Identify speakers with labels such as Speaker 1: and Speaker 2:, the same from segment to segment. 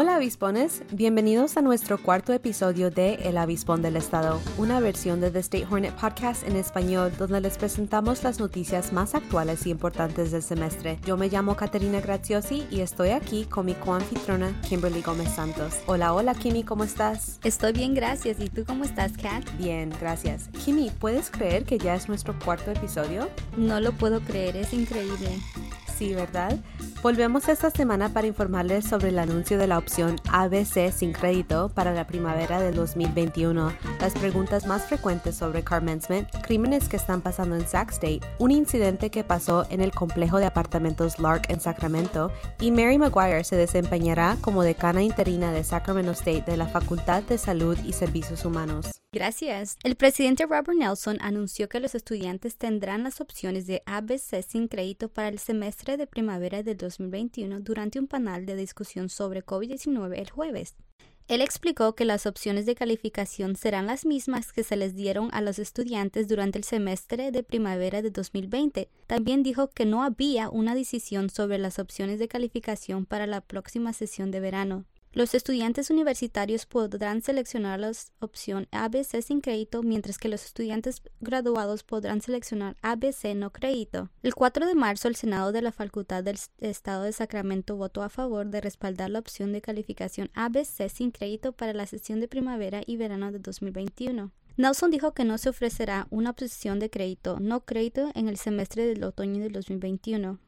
Speaker 1: Hola avispones, bienvenidos a nuestro cuarto episodio de El Avispón del Estado, una versión de The State Hornet Podcast en español donde les presentamos las noticias más actuales y importantes del semestre. Yo me llamo Caterina Graziosi y estoy aquí con mi coanfitrona Kimberly Gómez Santos. Hola, hola Kimi, ¿cómo estás?
Speaker 2: Estoy bien, gracias. ¿Y tú cómo estás, Kat?
Speaker 1: Bien, gracias. Kimi, ¿puedes creer que ya es nuestro cuarto episodio?
Speaker 2: No lo puedo creer, es increíble.
Speaker 1: Sí, ¿verdad? Volvemos esta semana para informarles sobre el anuncio de la opción ABC sin crédito para la primavera del 2021, las preguntas más frecuentes sobre carmencement, crímenes que están pasando en Sac State, un incidente que pasó en el complejo de apartamentos Lark en Sacramento y Mary Maguire se desempeñará como decana interina de Sacramento State de la Facultad de Salud y Servicios Humanos.
Speaker 2: Gracias. El presidente Robert Nelson anunció que los estudiantes tendrán las opciones de ABC sin crédito para el semestre de primavera del 2021 durante un panel de discusión sobre COVID-19 el jueves. Él explicó que las opciones de calificación serán las mismas que se les dieron a los estudiantes durante el semestre de primavera de 2020. También dijo que no había una decisión sobre las opciones de calificación para la próxima sesión de verano. Los estudiantes universitarios podrán seleccionar la opción ABC sin crédito, mientras que los estudiantes graduados podrán seleccionar ABC no crédito. El 4 de marzo, el Senado de la Facultad del Estado de Sacramento votó a favor de respaldar la opción de calificación ABC sin crédito para la sesión de primavera y verano de 2021. Nelson dijo que no se ofrecerá una opción de crédito no crédito en el semestre del otoño del 2021.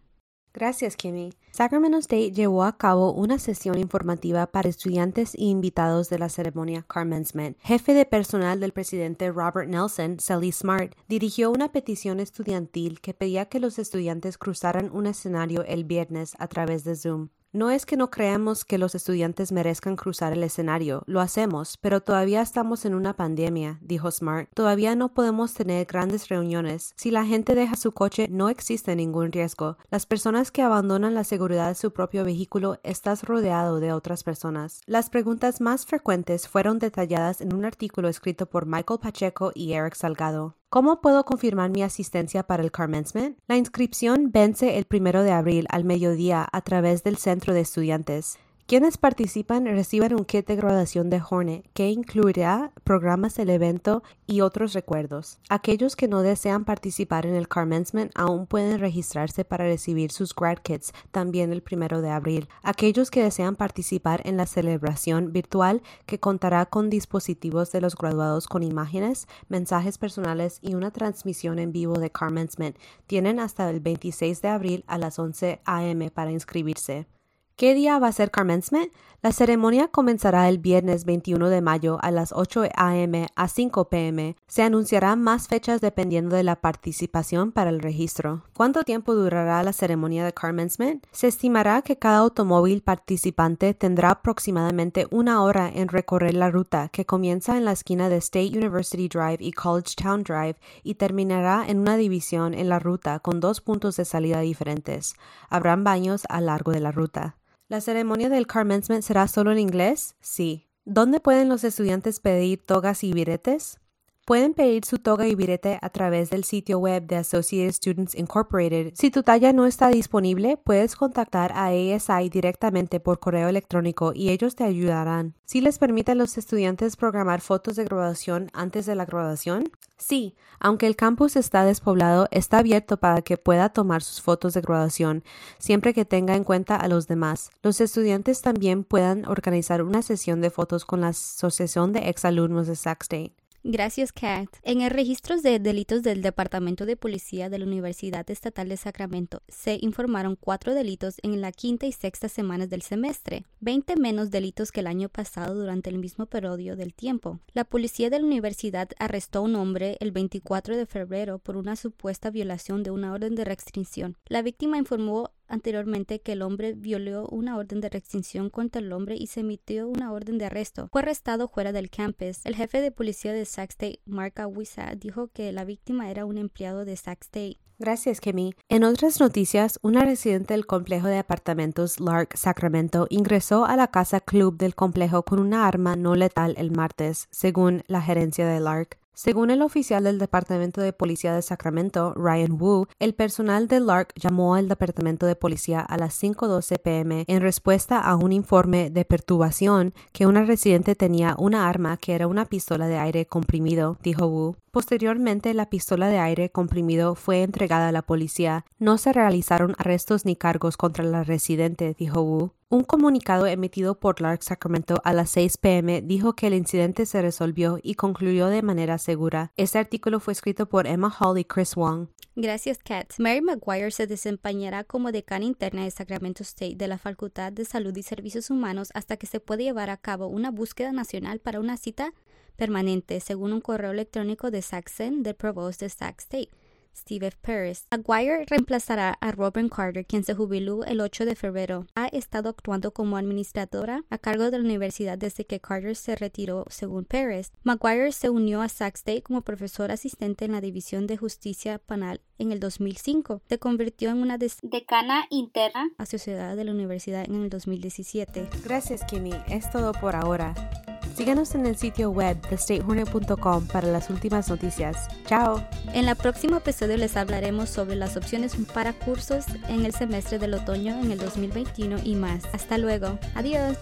Speaker 1: Gracias, Kimmy. Sacramento State llevó a cabo una sesión informativa para estudiantes e invitados de la ceremonia Commencement. Jefe de personal del presidente Robert Nelson, Sally Smart, dirigió una petición estudiantil que pedía que los estudiantes cruzaran un escenario el viernes a través de Zoom. No es que no creamos que los estudiantes merezcan cruzar el escenario, lo hacemos, pero todavía estamos en una pandemia, dijo Smart. Todavía no podemos tener grandes reuniones. Si la gente deja su coche, no existe ningún riesgo. Las personas que abandonan la seguridad de su propio vehículo, estás rodeado de otras personas. Las preguntas más frecuentes fueron detalladas en un artículo escrito por Michael Pacheco y Eric Salgado. ¿Cómo puedo confirmar mi asistencia para el commencement? La inscripción vence el primero de abril al mediodía a través del centro de estudiantes. Quienes participan reciben un kit de graduación de Hornet que incluirá programas del evento y otros recuerdos. Aquellos que no desean participar en el commencement aún pueden registrarse para recibir sus grad kits también el primero de abril. Aquellos que desean participar en la celebración virtual que contará con dispositivos de los graduados con imágenes, mensajes personales y una transmisión en vivo de commencement tienen hasta el 26 de abril a las 11 a.m. para inscribirse. ¿Qué día va a ser commencement? La ceremonia comenzará el viernes 21 de mayo a las 8 a.m. a 5 p.m. Se anunciarán más fechas dependiendo de la participación para el registro. ¿Cuánto tiempo durará la ceremonia de commencement? Se estimará que cada automóvil participante tendrá aproximadamente una hora en recorrer la ruta que comienza en la esquina de State University Drive y College Town Drive y terminará en una división en la ruta con dos puntos de salida diferentes. Habrán baños a largo de la ruta. ¿La ceremonia del commencement será solo en inglés? Sí. ¿Dónde pueden los estudiantes pedir togas y biretes? Pueden pedir su toga y birete a través del sitio web de Associated Students Incorporated. Si tu talla no está disponible, puedes contactar a ASI directamente por correo electrónico y ellos te ayudarán. ¿Si les permite a los estudiantes programar fotos de graduación antes de la graduación? Sí, aunque el campus está despoblado, está abierto para que pueda tomar sus fotos de graduación, siempre que tenga en cuenta a los demás. Los estudiantes también puedan organizar una sesión de fotos con la Asociación de Exalumnos de Sac State.
Speaker 2: Gracias, Kat. En el registro de delitos del Departamento de Policía de la Universidad Estatal de Sacramento se informaron cuatro delitos en la quinta y sexta semanas del semestre, 20 menos delitos que el año pasado durante el mismo periodo del tiempo. La policía de la universidad arrestó a un hombre el 24 de febrero por una supuesta violación de una orden de restricción. La víctima informó anteriormente que el hombre violó una orden de restricción contra el hombre y se emitió una orden de arresto. Fue arrestado fuera del campus. El jefe de policía de Sac State, Mark Awisa, dijo que la víctima era un empleado de Sac State.
Speaker 1: Gracias, Kemi. En otras noticias, una residente del complejo de apartamentos Lark Sacramento ingresó a la casa club del complejo con una arma no letal el martes, según la gerencia de Lark. Según el oficial del Departamento de Policía de Sacramento, Ryan Wu, el personal de Lark llamó al Departamento de Policía a las 5.12 pm en respuesta a un informe de perturbación que una residente tenía una arma que era una pistola de aire comprimido, dijo Wu. Posteriormente, la pistola de aire comprimido fue entregada a la policía. No se realizaron arrestos ni cargos contra la residente, dijo Wu. Un comunicado emitido por Lark Sacramento a las 6 pm dijo que el incidente se resolvió y concluyó de manera segura. Este artículo fue escrito por Emma Hall y Chris Wong.
Speaker 2: Gracias, Kat. Mary McGuire se desempeñará como decana interna de Sacramento State de la Facultad de Salud y Servicios Humanos hasta que se pueda llevar a cabo una búsqueda nacional para una cita permanente, según un correo electrónico de Saxon del Provost de Sac State. Steve F. Paris. Aguirre reemplazará a Robin Carter, quien se jubiló el 8 de febrero. Ha estado actuando como administradora a cargo de la universidad desde que Carter se retiró, según Paris. Maguire se unió a Sac State como profesor asistente en la División de Justicia Penal en el 2005. Se convirtió en una decana interna asociada de la universidad en el 2017.
Speaker 1: Gracias, Kimmy. Es todo por ahora. Síganos en el sitio web thestatehornet.com para las últimas noticias. ¡Chao!
Speaker 2: En el próximo episodio les hablaremos sobre las opciones para cursos en el semestre del otoño en el 2021 y más. Hasta luego. Adiós.